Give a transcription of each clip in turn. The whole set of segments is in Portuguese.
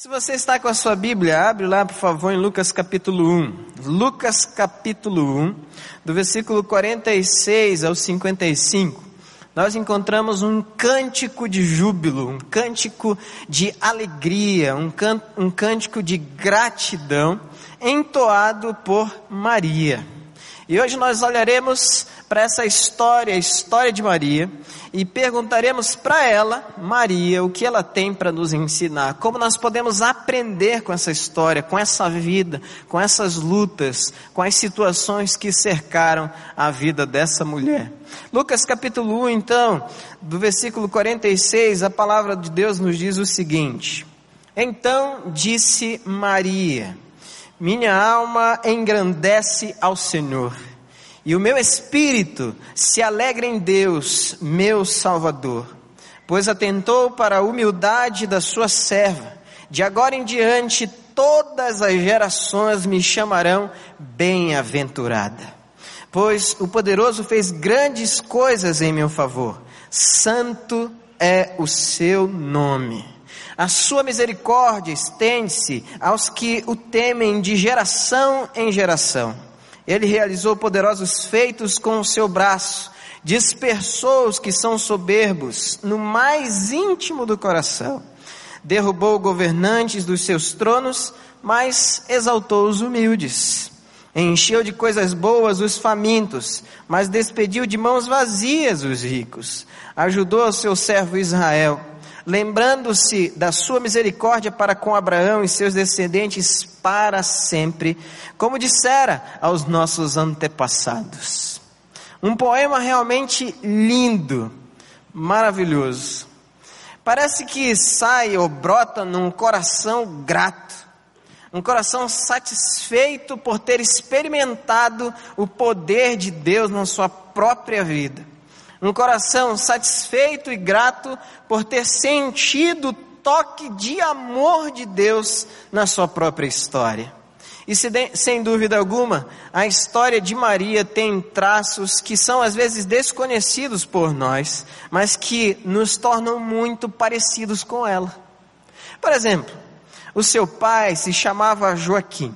Se você está com a sua Bíblia, abre lá, por favor, em Lucas capítulo 1. Lucas capítulo 1, do versículo 46 ao 55. Nós encontramos um cântico de júbilo, um cântico de alegria, um, can, um cântico de gratidão, entoado por Maria. E hoje nós olharemos para essa história, a história de Maria, e perguntaremos para ela, Maria, o que ela tem para nos ensinar, como nós podemos aprender com essa história, com essa vida, com essas lutas, com as situações que cercaram a vida dessa mulher. Lucas capítulo 1, então, do versículo 46, a palavra de Deus nos diz o seguinte: Então disse Maria, minha alma engrandece ao Senhor e o meu espírito se alegra em Deus, meu Salvador, pois atentou para a humildade da sua serva. De agora em diante, todas as gerações me chamarão bem-aventurada. Pois o poderoso fez grandes coisas em meu favor. Santo é o seu nome. A sua misericórdia estende-se aos que o temem de geração em geração. Ele realizou poderosos feitos com o seu braço, dispersou os que são soberbos no mais íntimo do coração, derrubou governantes dos seus tronos, mas exaltou os humildes. Encheu de coisas boas os famintos, mas despediu de mãos vazias os ricos. Ajudou o seu servo Israel lembrando-se da sua misericórdia para com Abraão e seus descendentes para sempre, como dissera aos nossos antepassados. Um poema realmente lindo, maravilhoso. Parece que sai ou brota num coração grato, um coração satisfeito por ter experimentado o poder de Deus na sua própria vida um coração satisfeito e grato por ter sentido o toque de amor de Deus na sua própria história. E sem dúvida alguma, a história de Maria tem traços que são às vezes desconhecidos por nós, mas que nos tornam muito parecidos com ela. Por exemplo, o seu pai se chamava Joaquim.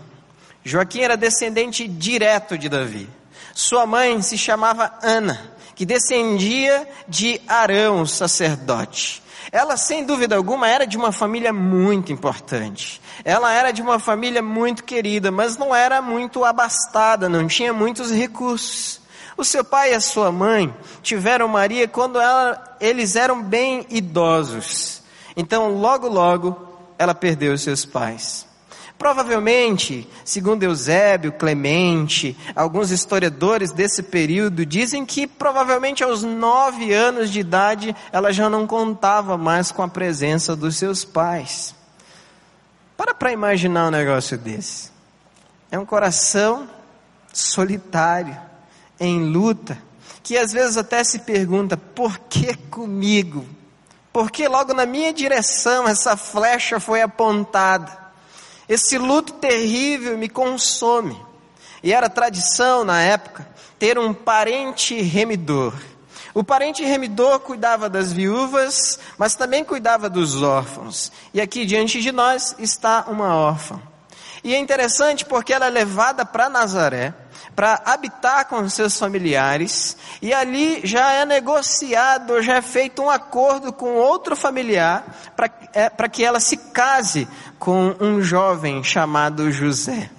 Joaquim era descendente direto de Davi. Sua mãe se chamava Ana que descendia de Arão, sacerdote. Ela, sem dúvida alguma, era de uma família muito importante. Ela era de uma família muito querida, mas não era muito abastada, não tinha muitos recursos. O seu pai e a sua mãe tiveram Maria quando ela, eles eram bem idosos. Então, logo, logo, ela perdeu seus pais. Provavelmente, segundo Eusébio, Clemente, alguns historiadores desse período dizem que provavelmente aos nove anos de idade ela já não contava mais com a presença dos seus pais. Para para imaginar um negócio desse. É um coração solitário, em luta, que às vezes até se pergunta: por que comigo? Por que logo na minha direção essa flecha foi apontada? Esse luto terrível me consome. E era tradição na época ter um parente remidor. O parente remidor cuidava das viúvas, mas também cuidava dos órfãos. E aqui diante de nós está uma órfã. E é interessante porque ela é levada para Nazaré, para habitar com seus familiares, e ali já é negociado, já é feito um acordo com outro familiar para é, que ela se case com um jovem chamado José.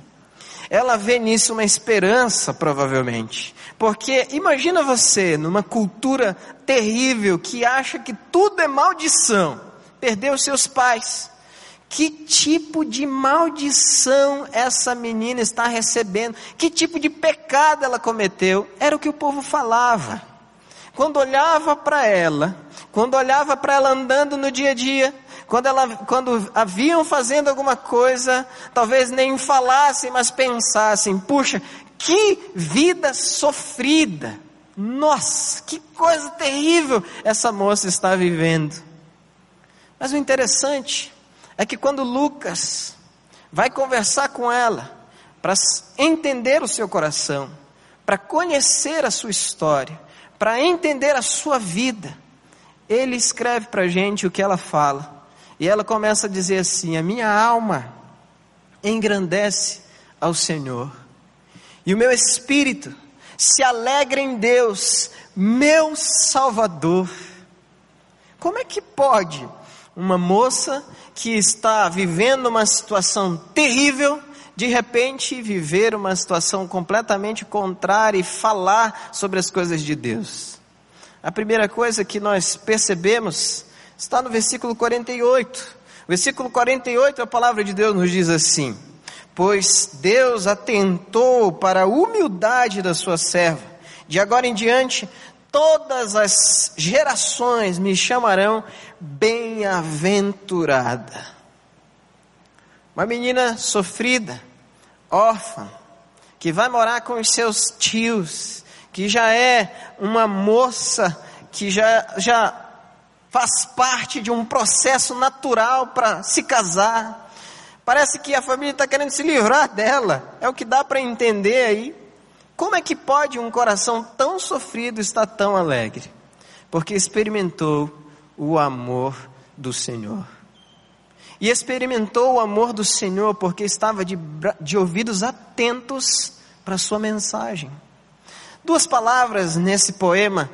Ela vê nisso uma esperança, provavelmente, porque imagina você numa cultura terrível que acha que tudo é maldição, perdeu seus pais que tipo de maldição essa menina está recebendo? Que tipo de pecado ela cometeu? Era o que o povo falava. Quando olhava para ela, quando olhava para ela andando no dia a dia, quando, ela, quando haviam fazendo alguma coisa, talvez nem falassem, mas pensassem: puxa, que vida sofrida! Nossa, que coisa terrível essa moça está vivendo. Mas o interessante é que quando Lucas vai conversar com ela, para entender o seu coração, para conhecer a sua história, para entender a sua vida, ele escreve para a gente o que ela fala. E ela começa a dizer assim: A minha alma engrandece ao Senhor, e o meu espírito se alegra em Deus, meu Salvador. Como é que pode uma moça que está vivendo uma situação terrível, de repente viver uma situação completamente contrária e falar sobre as coisas de Deus? A primeira coisa que nós percebemos está no versículo 48. Versículo 48, a palavra de Deus nos diz assim: Pois Deus atentou para a humildade da sua serva, de agora em diante todas as gerações me chamarão bem-aventurada. Uma menina sofrida, órfã, que vai morar com os seus tios, que já é uma moça que já, já faz parte de um processo natural para se casar. Parece que a família está querendo se livrar dela, é o que dá para entender aí. Como é que pode um coração tão sofrido estar tão alegre? Porque experimentou o amor do Senhor. E experimentou o amor do Senhor porque estava de, de ouvidos atentos para a sua mensagem. Duas palavras nesse poema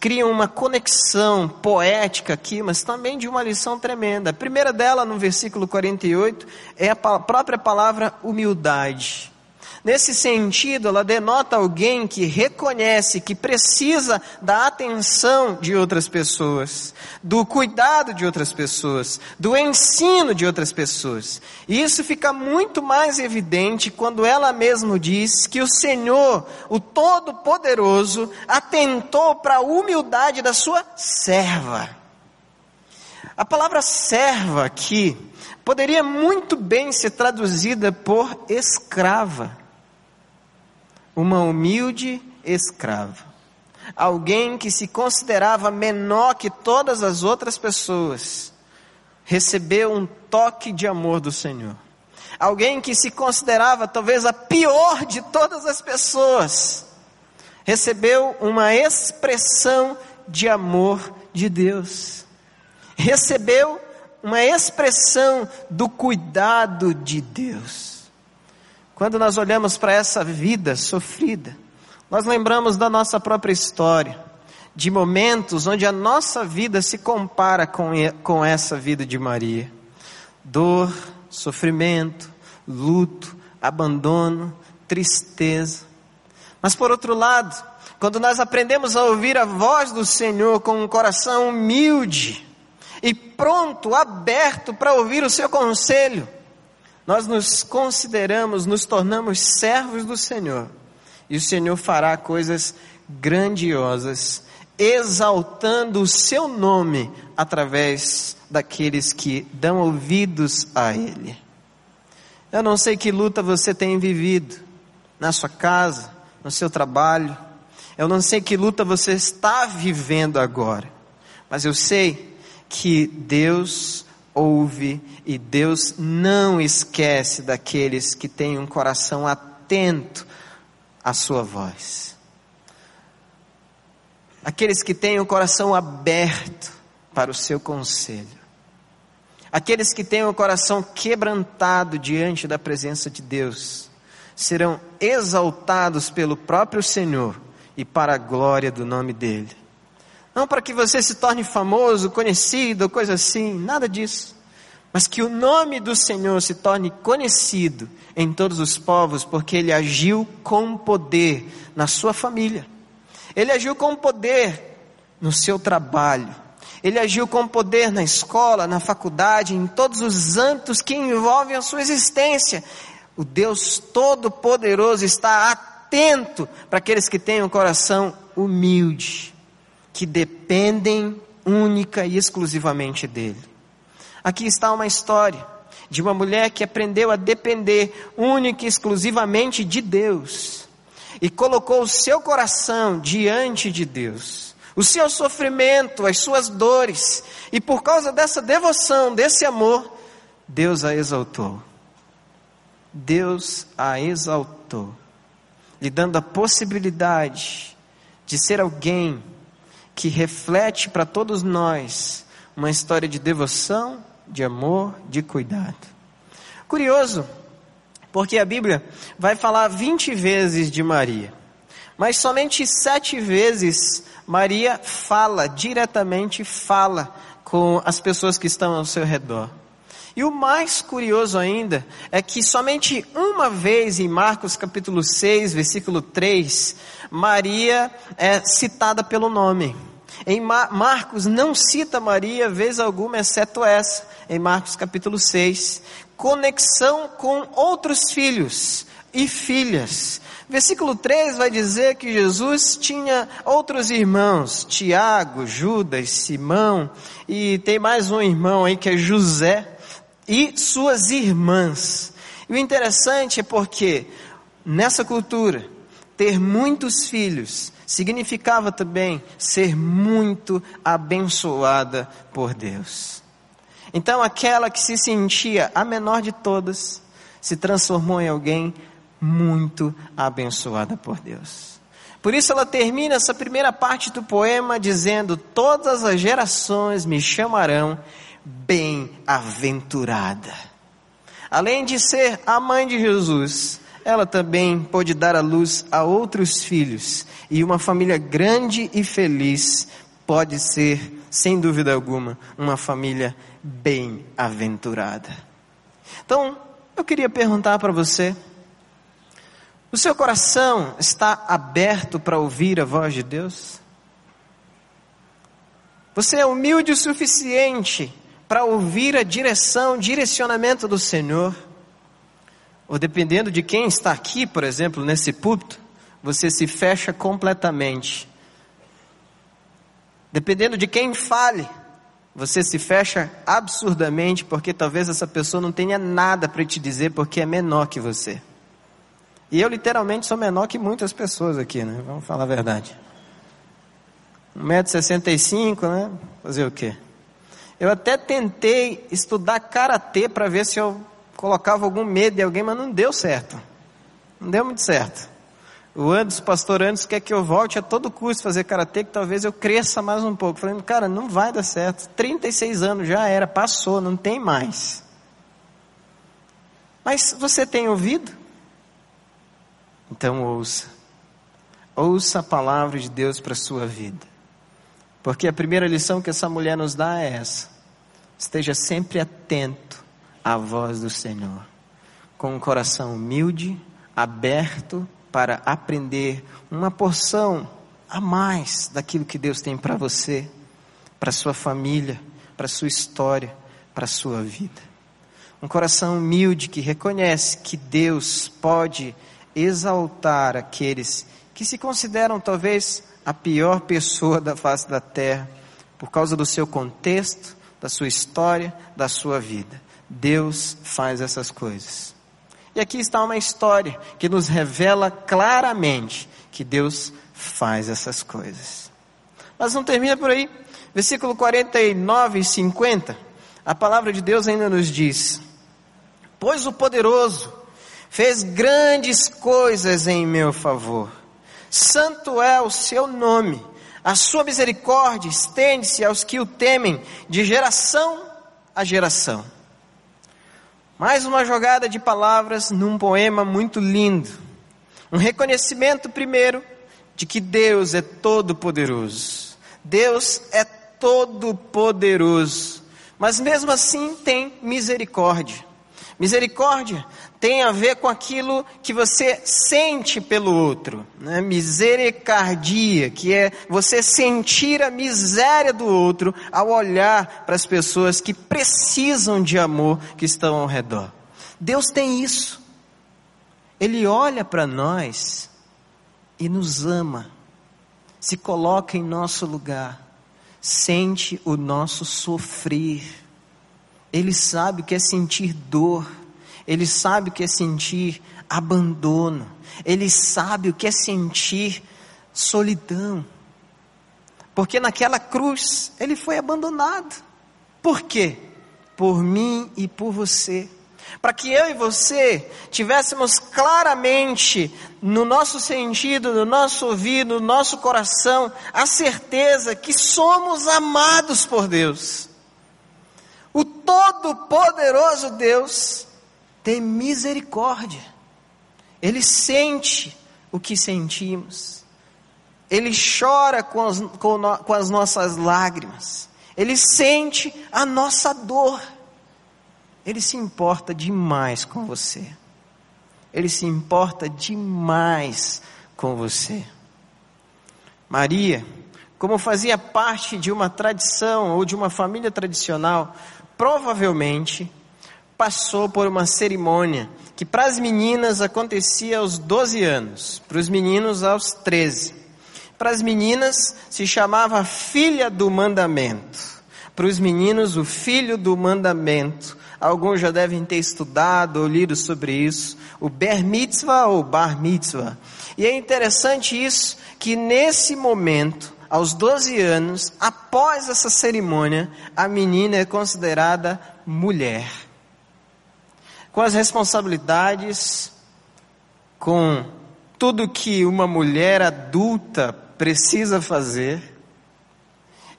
criam uma conexão poética aqui, mas também de uma lição tremenda. A primeira dela, no versículo 48, é a própria palavra humildade. Nesse sentido, ela denota alguém que reconhece que precisa da atenção de outras pessoas, do cuidado de outras pessoas, do ensino de outras pessoas. E isso fica muito mais evidente quando ela mesma diz que o Senhor, o Todo-Poderoso, atentou para a humildade da sua serva. A palavra serva aqui poderia muito bem ser traduzida por escrava uma humilde escrava, alguém que se considerava menor que todas as outras pessoas, recebeu um toque de amor do Senhor. Alguém que se considerava talvez a pior de todas as pessoas, recebeu uma expressão de amor de Deus. Recebeu uma expressão do cuidado de Deus. Quando nós olhamos para essa vida sofrida, nós lembramos da nossa própria história, de momentos onde a nossa vida se compara com, com essa vida de Maria. Dor, sofrimento, luto, abandono, tristeza. Mas por outro lado, quando nós aprendemos a ouvir a voz do Senhor com um coração humilde e pronto, aberto para ouvir o seu conselho, nós nos consideramos, nos tornamos servos do Senhor, e o Senhor fará coisas grandiosas, exaltando o seu nome através daqueles que dão ouvidos a Ele. Eu não sei que luta você tem vivido na sua casa, no seu trabalho, eu não sei que luta você está vivendo agora, mas eu sei que Deus ouve e Deus não esquece daqueles que têm um coração atento à sua voz. Aqueles que têm o coração aberto para o seu conselho. Aqueles que têm o coração quebrantado diante da presença de Deus serão exaltados pelo próprio Senhor e para a glória do nome dele. Não para que você se torne famoso, conhecido, coisa assim, nada disso. Mas que o nome do Senhor se torne conhecido em todos os povos, porque ele agiu com poder na sua família. Ele agiu com poder no seu trabalho. Ele agiu com poder na escola, na faculdade, em todos os âmbitos que envolvem a sua existência. O Deus Todo-Poderoso está atento para aqueles que têm um coração humilde que dependem única e exclusivamente dele. Aqui está uma história de uma mulher que aprendeu a depender única e exclusivamente de Deus e colocou o seu coração diante de Deus, o seu sofrimento, as suas dores, e por causa dessa devoção, desse amor, Deus a exaltou. Deus a exaltou, lhe dando a possibilidade de ser alguém que reflete para todos nós uma história de devoção de amor, de cuidado. Curioso, porque a Bíblia vai falar 20 vezes de Maria, mas somente sete vezes Maria fala, diretamente fala com as pessoas que estão ao seu redor. E o mais curioso ainda é que somente uma vez em Marcos capítulo 6, versículo 3, Maria é citada pelo nome. Em Marcos não cita Maria vez alguma, exceto essa, em Marcos capítulo 6. Conexão com outros filhos e filhas. Versículo 3 vai dizer que Jesus tinha outros irmãos, Tiago, Judas, Simão, e tem mais um irmão aí que é José e suas irmãs. E o interessante é porque nessa cultura, ter muitos filhos significava também ser muito abençoada por Deus. Então, aquela que se sentia a menor de todas se transformou em alguém muito abençoada por Deus. Por isso ela termina essa primeira parte do poema dizendo: Todas as gerações me chamarão bem-aventurada. Além de ser a mãe de Jesus, ela também pôde dar a luz a outros filhos, e uma família grande e feliz pode ser, sem dúvida alguma, uma família bem-aventurada. Então, eu queria perguntar para você: o seu coração está aberto para ouvir a voz de Deus? Você é humilde o suficiente para ouvir a direção, direcionamento do Senhor, ou dependendo de quem está aqui, por exemplo, nesse púlpito, você se fecha completamente. Dependendo de quem fale, você se fecha absurdamente, porque talvez essa pessoa não tenha nada para te dizer, porque é menor que você. E eu literalmente sou menor que muitas pessoas aqui, né? Vamos falar a verdade. 1,65m, né? Fazer o quê? Eu até tentei estudar karatê para ver se eu colocava algum medo em alguém, mas não deu certo. Não deu muito certo. O Anderson, pastor Anderson, quer que eu volte a todo custo fazer karatê, que talvez eu cresça mais um pouco. Falei, cara, não vai dar certo. 36 anos já era, passou, não tem mais. Mas você tem ouvido? Então ouça. Ouça a palavra de Deus para a sua vida. Porque a primeira lição que essa mulher nos dá é essa. Esteja sempre atento à voz do Senhor, com um coração humilde, aberto para aprender uma porção a mais daquilo que Deus tem para você, para sua família, para sua história, para sua vida. Um coração humilde que reconhece que Deus pode exaltar aqueles que se consideram talvez a pior pessoa da face da terra, por causa do seu contexto, da sua história, da sua vida. Deus faz essas coisas. E aqui está uma história que nos revela claramente que Deus faz essas coisas. Mas não termina por aí. Versículo 49 e 50, a palavra de Deus ainda nos diz: Pois o poderoso fez grandes coisas em meu favor. Santo é o seu nome a sua misericórdia estende-se aos que o temem de geração a geração. Mais uma jogada de palavras num poema muito lindo. Um reconhecimento, primeiro, de que Deus é todo-poderoso. Deus é todo-poderoso. Mas mesmo assim tem misericórdia. Misericórdia tem a ver com aquilo que você sente pelo outro, né? Misericardia, que é você sentir a miséria do outro ao olhar para as pessoas que precisam de amor que estão ao redor. Deus tem isso. Ele olha para nós e nos ama, se coloca em nosso lugar, sente o nosso sofrer. Ele sabe o que é sentir dor ele sabe o que é sentir abandono. Ele sabe o que é sentir solidão. Porque naquela cruz ele foi abandonado. Por quê? Por mim e por você. Para que eu e você tivéssemos claramente no nosso sentido, no nosso ouvido, no nosso coração, a certeza que somos amados por Deus. O Todo-Poderoso Deus tem misericórdia. Ele sente o que sentimos. Ele chora com as, com, no, com as nossas lágrimas. Ele sente a nossa dor. Ele se importa demais com você. Ele se importa demais com você. Maria, como fazia parte de uma tradição ou de uma família tradicional, provavelmente passou por uma cerimônia que para as meninas acontecia aos 12 anos, para os meninos aos 13. Para as meninas se chamava filha do mandamento, para os meninos o filho do mandamento. Alguns já devem ter estudado ou lido sobre isso, o ber mitzvah ou bar mitzvah. E é interessante isso, que nesse momento, aos 12 anos, após essa cerimônia, a menina é considerada mulher. Com as responsabilidades, com tudo que uma mulher adulta precisa fazer.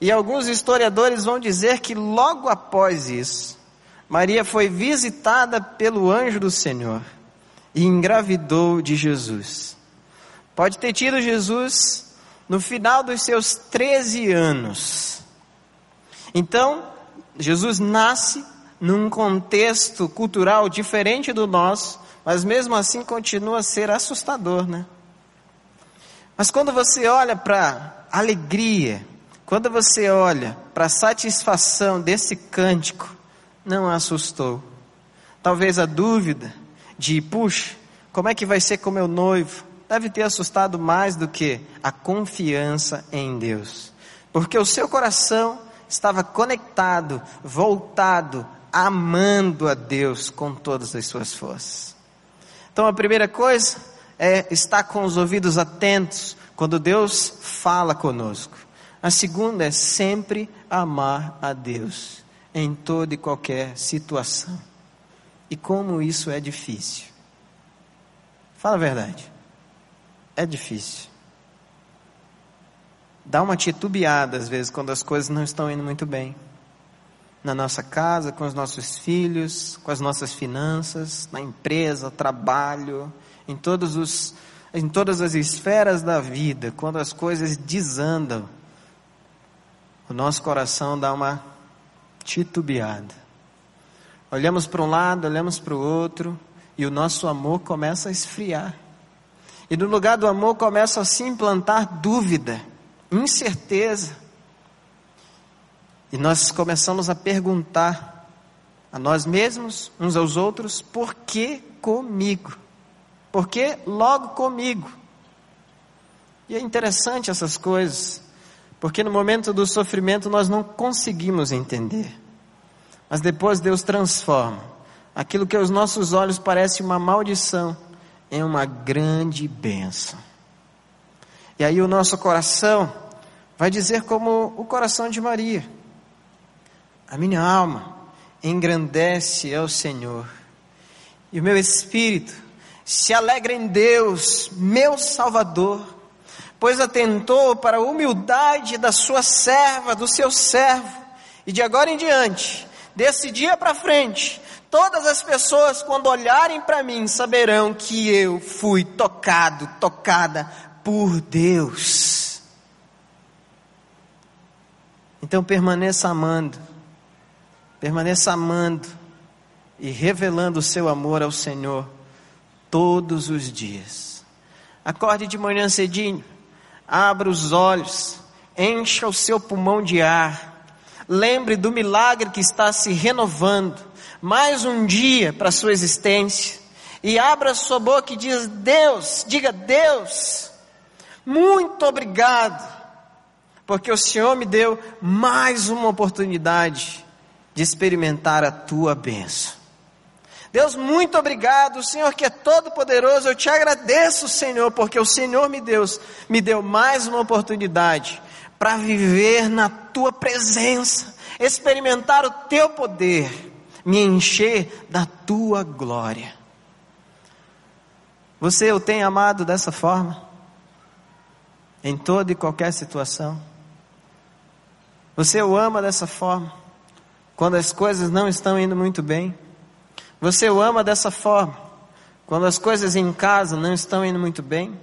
E alguns historiadores vão dizer que logo após isso, Maria foi visitada pelo anjo do Senhor e engravidou de Jesus. Pode ter tido Jesus no final dos seus 13 anos. Então, Jesus nasce num contexto cultural diferente do nosso, mas mesmo assim continua a ser assustador, né? Mas quando você olha para alegria, quando você olha para a satisfação desse cântico, não assustou. Talvez a dúvida de, puxa, como é que vai ser com meu noivo? Deve ter assustado mais do que a confiança em Deus. Porque o seu coração estava conectado, voltado, amando a Deus com todas as suas forças. Então a primeira coisa é estar com os ouvidos atentos quando Deus fala conosco. A segunda é sempre amar a Deus em toda e qualquer situação. E como isso é difícil. Fala a verdade. É difícil. Dá uma titubeada às vezes quando as coisas não estão indo muito bem. Na nossa casa, com os nossos filhos, com as nossas finanças, na empresa, trabalho, em todos os em todas as esferas da vida, quando as coisas desandam, o nosso coração dá uma titubeada. Olhamos para um lado, olhamos para o outro, e o nosso amor começa a esfriar. E no lugar do amor começa a se implantar dúvida, incerteza. E nós começamos a perguntar a nós mesmos, uns aos outros, por que comigo? Por que logo comigo? E é interessante essas coisas. Porque no momento do sofrimento nós não conseguimos entender. Mas depois Deus transforma aquilo que aos nossos olhos parece uma maldição em uma grande bênção. E aí o nosso coração vai dizer como o coração de Maria: A minha alma engrandece ao Senhor, e o meu espírito se alegra em Deus, meu Salvador pois atentou para a humildade da sua serva, do seu servo, e de agora em diante, desse dia para frente, todas as pessoas, quando olharem para mim, saberão que eu fui tocado, tocada por Deus. Então permaneça amando, permaneça amando e revelando o seu amor ao Senhor todos os dias. Acorde de manhã cedinho, Abra os olhos, encha o seu pulmão de ar. Lembre do milagre que está se renovando. Mais um dia para a sua existência. E abra sua boca e diz: Deus, diga Deus, muito obrigado, porque o Senhor me deu mais uma oportunidade de experimentar a tua bênção. Deus, muito obrigado, Senhor que é todo poderoso. Eu te agradeço, Senhor, porque o Senhor me deu, me deu mais uma oportunidade para viver na tua presença, experimentar o teu poder, me encher da tua glória. Você o tem amado dessa forma? Em toda e qualquer situação? Você o ama dessa forma? Quando as coisas não estão indo muito bem? Você o ama dessa forma? Quando as coisas em casa não estão indo muito bem?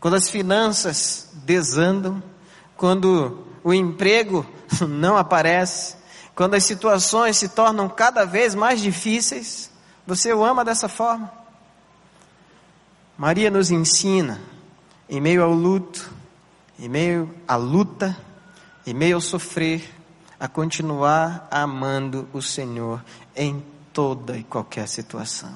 Quando as finanças desandam? Quando o emprego não aparece? Quando as situações se tornam cada vez mais difíceis? Você o ama dessa forma? Maria nos ensina, em meio ao luto, em meio à luta, em meio ao sofrer, a continuar amando o Senhor em toda e qualquer situação.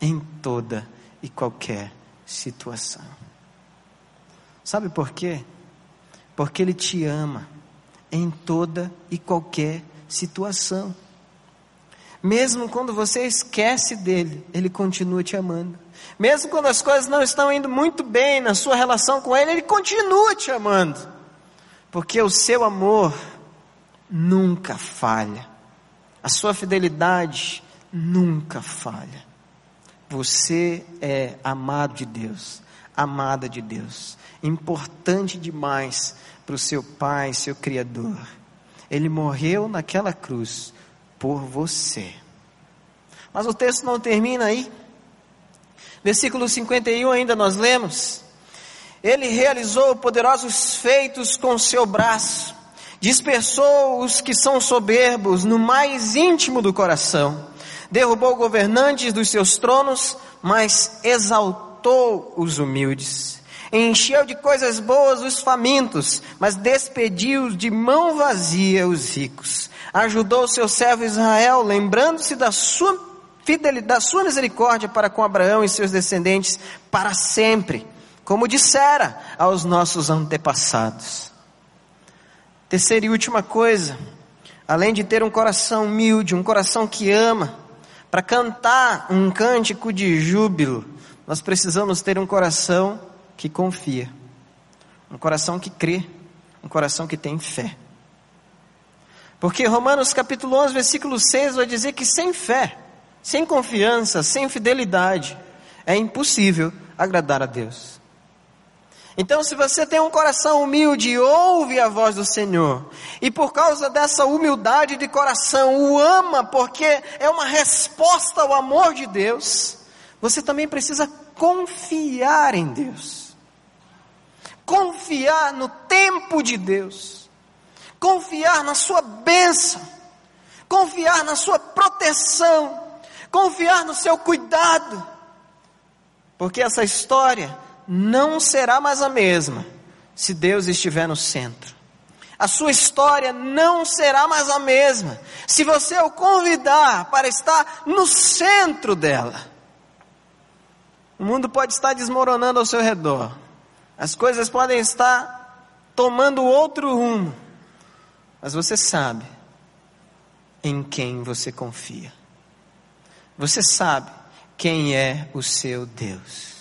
Em toda e qualquer situação. Sabe por quê? Porque Ele te ama em toda e qualquer situação. Mesmo quando você esquece dele, Ele continua te amando. Mesmo quando as coisas não estão indo muito bem na sua relação com Ele, Ele continua te amando porque o seu amor nunca falha, a sua fidelidade nunca falha. Você é amado de Deus, amada de Deus, importante demais para o seu Pai, seu Criador. Ele morreu naquela cruz por você. Mas o texto não termina aí. Versículo 51 ainda nós lemos. Ele realizou poderosos feitos com seu braço, dispersou os que são soberbos no mais íntimo do coração, derrubou governantes dos seus tronos, mas exaltou os humildes. Encheu de coisas boas os famintos, mas despediu de mão vazia os ricos. Ajudou seu servo Israel, lembrando-se da sua fidelidade, da sua misericórdia para com Abraão e seus descendentes para sempre como dissera aos nossos antepassados. Terceira e última coisa, além de ter um coração humilde, um coração que ama, para cantar um cântico de júbilo, nós precisamos ter um coração que confia, um coração que crê, um coração que tem fé. Porque Romanos capítulo 11, versículo 6 vai dizer que sem fé, sem confiança, sem fidelidade, é impossível agradar a Deus. Então, se você tem um coração humilde, ouve a voz do Senhor, e por causa dessa humildade de coração, o ama, porque é uma resposta ao amor de Deus, você também precisa confiar em Deus, confiar no tempo de Deus, confiar na sua bênção, confiar na sua proteção, confiar no seu cuidado, porque essa história não será mais a mesma se Deus estiver no centro. A sua história não será mais a mesma se você o convidar para estar no centro dela. O mundo pode estar desmoronando ao seu redor, as coisas podem estar tomando outro rumo, mas você sabe em quem você confia. Você sabe quem é o seu Deus.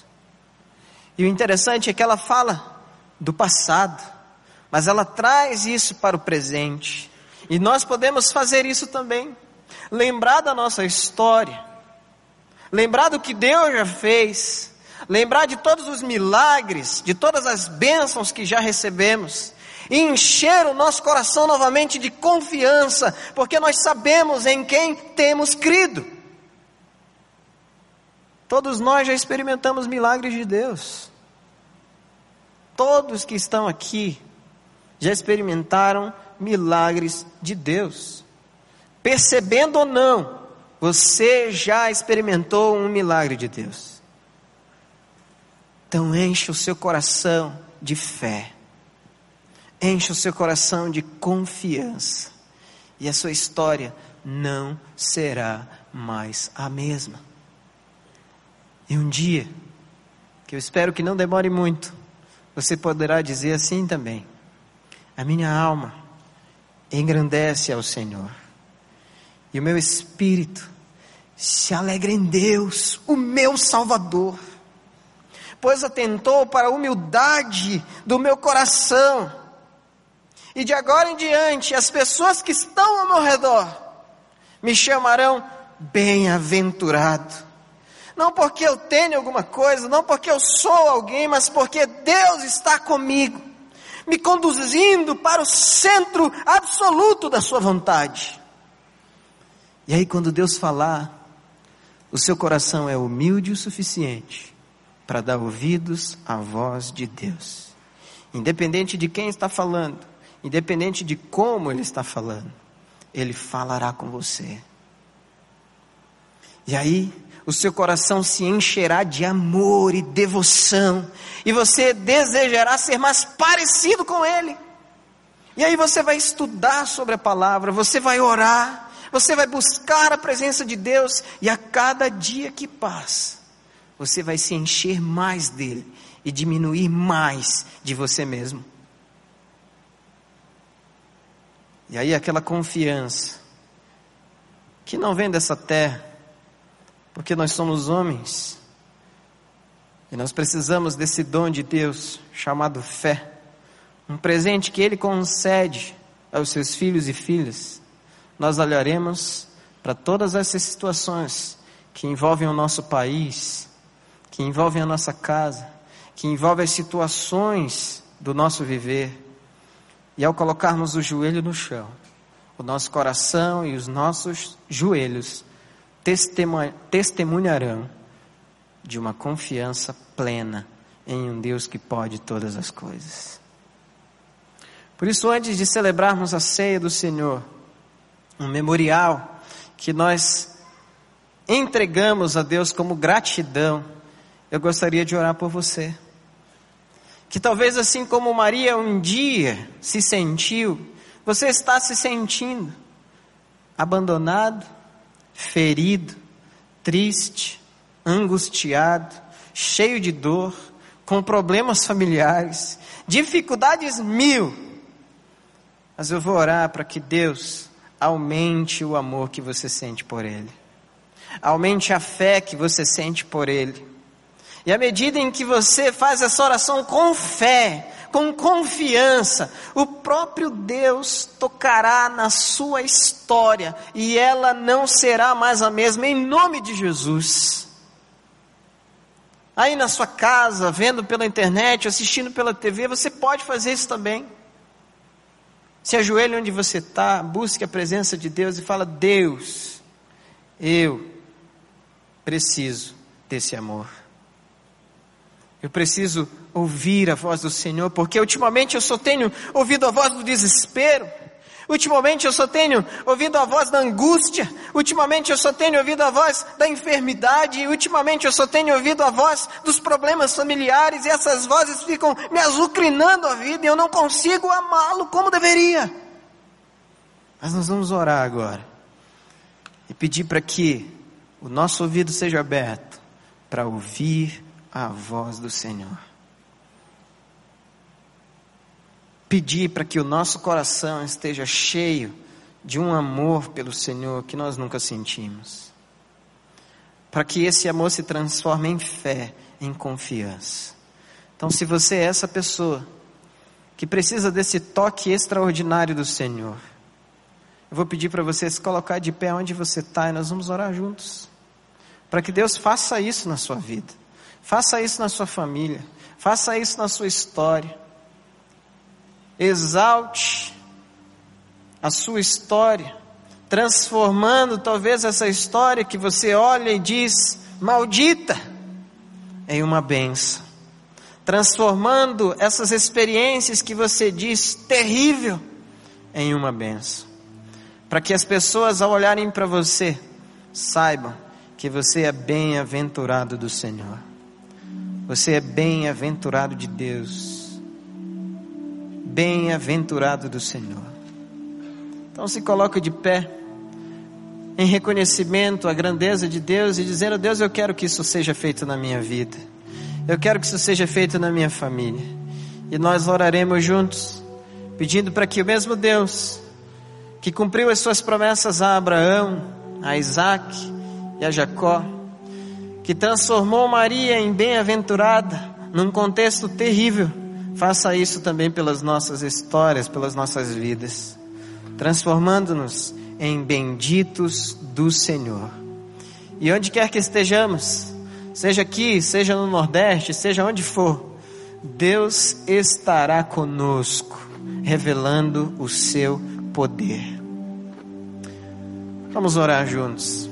E o interessante é que ela fala do passado, mas ela traz isso para o presente. E nós podemos fazer isso também. Lembrar da nossa história, lembrar do que Deus já fez, lembrar de todos os milagres, de todas as bênçãos que já recebemos, e encher o nosso coração novamente de confiança, porque nós sabemos em quem temos crido. Todos nós já experimentamos milagres de Deus. Todos que estão aqui já experimentaram milagres de Deus. Percebendo ou não, você já experimentou um milagre de Deus. Então enche o seu coração de fé. Enche o seu coração de confiança. E a sua história não será mais a mesma. E um dia, que eu espero que não demore muito, você poderá dizer assim também: A minha alma engrandece ao Senhor, e o meu espírito se alegra em Deus, o meu Salvador, pois atentou para a humildade do meu coração, e de agora em diante as pessoas que estão ao meu redor me chamarão bem-aventurado não porque eu tenho alguma coisa, não porque eu sou alguém, mas porque Deus está comigo. me conduzindo para o centro absoluto da Sua vontade. E aí, quando Deus falar, o seu coração é humilde o suficiente para dar ouvidos à voz de Deus. Independente de quem está falando, independente de como ele está falando, ele falará com você. E aí, o seu coração se encherá de amor e devoção, e você desejará ser mais parecido com Ele. E aí você vai estudar sobre a palavra, você vai orar, você vai buscar a presença de Deus, e a cada dia que passa, você vai se encher mais dele e diminuir mais de você mesmo. E aí aquela confiança que não vem dessa terra, porque nós somos homens e nós precisamos desse dom de Deus chamado fé, um presente que Ele concede aos seus filhos e filhas. Nós olharemos para todas essas situações que envolvem o nosso país, que envolvem a nossa casa, que envolvem as situações do nosso viver. E ao colocarmos o joelho no chão, o nosso coração e os nossos joelhos testemunharão de uma confiança plena em um Deus que pode todas as coisas. Por isso, antes de celebrarmos a ceia do Senhor, um memorial que nós entregamos a Deus como gratidão, eu gostaria de orar por você. Que talvez assim como Maria um dia se sentiu, você está se sentindo abandonado, ferido, triste, angustiado, cheio de dor, com problemas familiares, dificuldades mil. Mas eu vou orar para que Deus aumente o amor que você sente por Ele, aumente a fé que você sente por Ele. E à medida em que você faz essa oração com fé, com confiança, o próprio Deus tocará na sua história e ela não será mais a mesma, em nome de Jesus. Aí na sua casa, vendo pela internet, assistindo pela TV, você pode fazer isso também. Se ajoelhe onde você está, busque a presença de Deus e fala: Deus, eu preciso desse amor. Eu preciso ouvir a voz do Senhor, porque ultimamente eu só tenho ouvido a voz do desespero. Ultimamente eu só tenho ouvido a voz da angústia, ultimamente eu só tenho ouvido a voz da enfermidade, ultimamente eu só tenho ouvido a voz dos problemas familiares, e essas vozes ficam me azucrinando a vida e eu não consigo amá-lo como deveria. Mas nós vamos orar agora e pedir para que o nosso ouvido seja aberto para ouvir a voz do Senhor. Pedir para que o nosso coração esteja cheio de um amor pelo Senhor que nós nunca sentimos. Para que esse amor se transforme em fé, em confiança. Então, se você é essa pessoa que precisa desse toque extraordinário do Senhor, eu vou pedir para você se colocar de pé onde você está e nós vamos orar juntos. Para que Deus faça isso na sua vida. Faça isso na sua família. Faça isso na sua história. Exalte a sua história, transformando talvez essa história que você olha e diz maldita em uma benção. Transformando essas experiências que você diz terrível em uma benção. Para que as pessoas ao olharem para você saibam que você é bem-aventurado do Senhor. Você é bem-aventurado de Deus, bem-aventurado do Senhor. Então se coloca de pé, em reconhecimento à grandeza de Deus e dizendo: Deus, eu quero que isso seja feito na minha vida, eu quero que isso seja feito na minha família. E nós oraremos juntos, pedindo para que o mesmo Deus, que cumpriu as suas promessas a Abraão, a Isaac e a Jacó, que transformou Maria em bem-aventurada num contexto terrível, faça isso também pelas nossas histórias, pelas nossas vidas, transformando-nos em benditos do Senhor. E onde quer que estejamos, seja aqui, seja no Nordeste, seja onde for, Deus estará conosco, revelando o seu poder. Vamos orar juntos.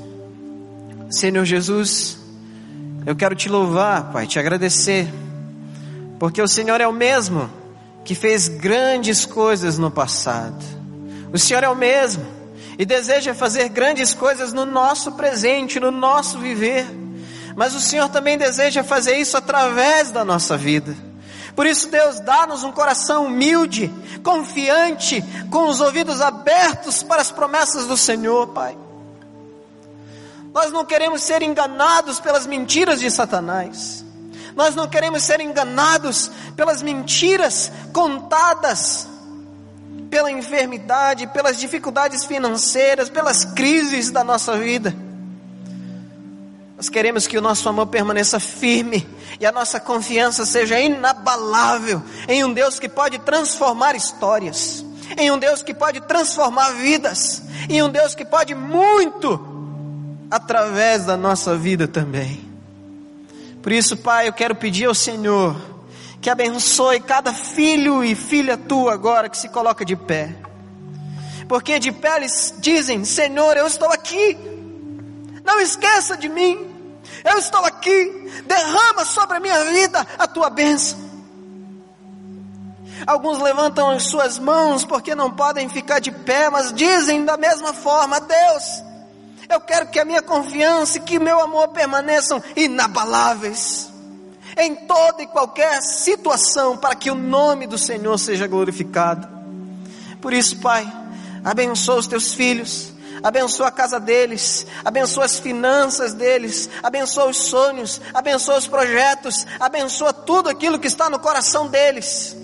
Senhor Jesus, eu quero te louvar, Pai, te agradecer, porque o Senhor é o mesmo que fez grandes coisas no passado. O Senhor é o mesmo e deseja fazer grandes coisas no nosso presente, no nosso viver. Mas o Senhor também deseja fazer isso através da nossa vida. Por isso, Deus, dá-nos um coração humilde, confiante, com os ouvidos abertos para as promessas do Senhor, Pai. Nós não queremos ser enganados pelas mentiras de Satanás. Nós não queremos ser enganados pelas mentiras contadas pela enfermidade, pelas dificuldades financeiras, pelas crises da nossa vida. Nós queremos que o nosso amor permaneça firme e a nossa confiança seja inabalável em um Deus que pode transformar histórias, em um Deus que pode transformar vidas, em um Deus que pode muito através da nossa vida também. Por isso, Pai, eu quero pedir ao Senhor que abençoe cada filho e filha tua agora que se coloca de pé. Porque de pé eles dizem: Senhor, eu estou aqui. Não esqueça de mim. Eu estou aqui. Derrama sobre a minha vida a tua bênção. Alguns levantam as suas mãos porque não podem ficar de pé, mas dizem da mesma forma: Deus, eu quero que a minha confiança e que meu amor permaneçam inabaláveis em toda e qualquer situação, para que o nome do Senhor seja glorificado. Por isso, Pai, abençoa os teus filhos, abençoa a casa deles, abençoa as finanças deles, abençoa os sonhos, abençoa os projetos, abençoa tudo aquilo que está no coração deles,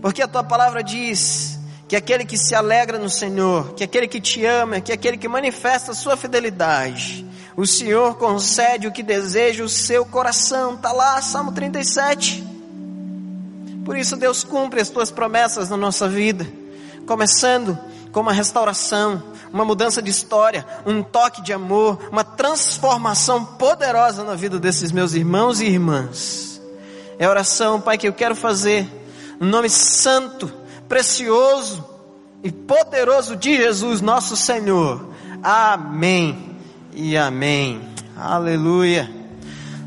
porque a tua palavra diz que aquele que se alegra no Senhor, que aquele que te ama, que aquele que manifesta a sua fidelidade, o Senhor concede o que deseja o seu coração. Está lá, Salmo 37. Por isso, Deus cumpre as tuas promessas na nossa vida, começando com uma restauração, uma mudança de história, um toque de amor, uma transformação poderosa na vida desses meus irmãos e irmãs. É a oração, Pai, que eu quero fazer, no nome santo, precioso e poderoso de Jesus, nosso Senhor. Amém e amém. Aleluia.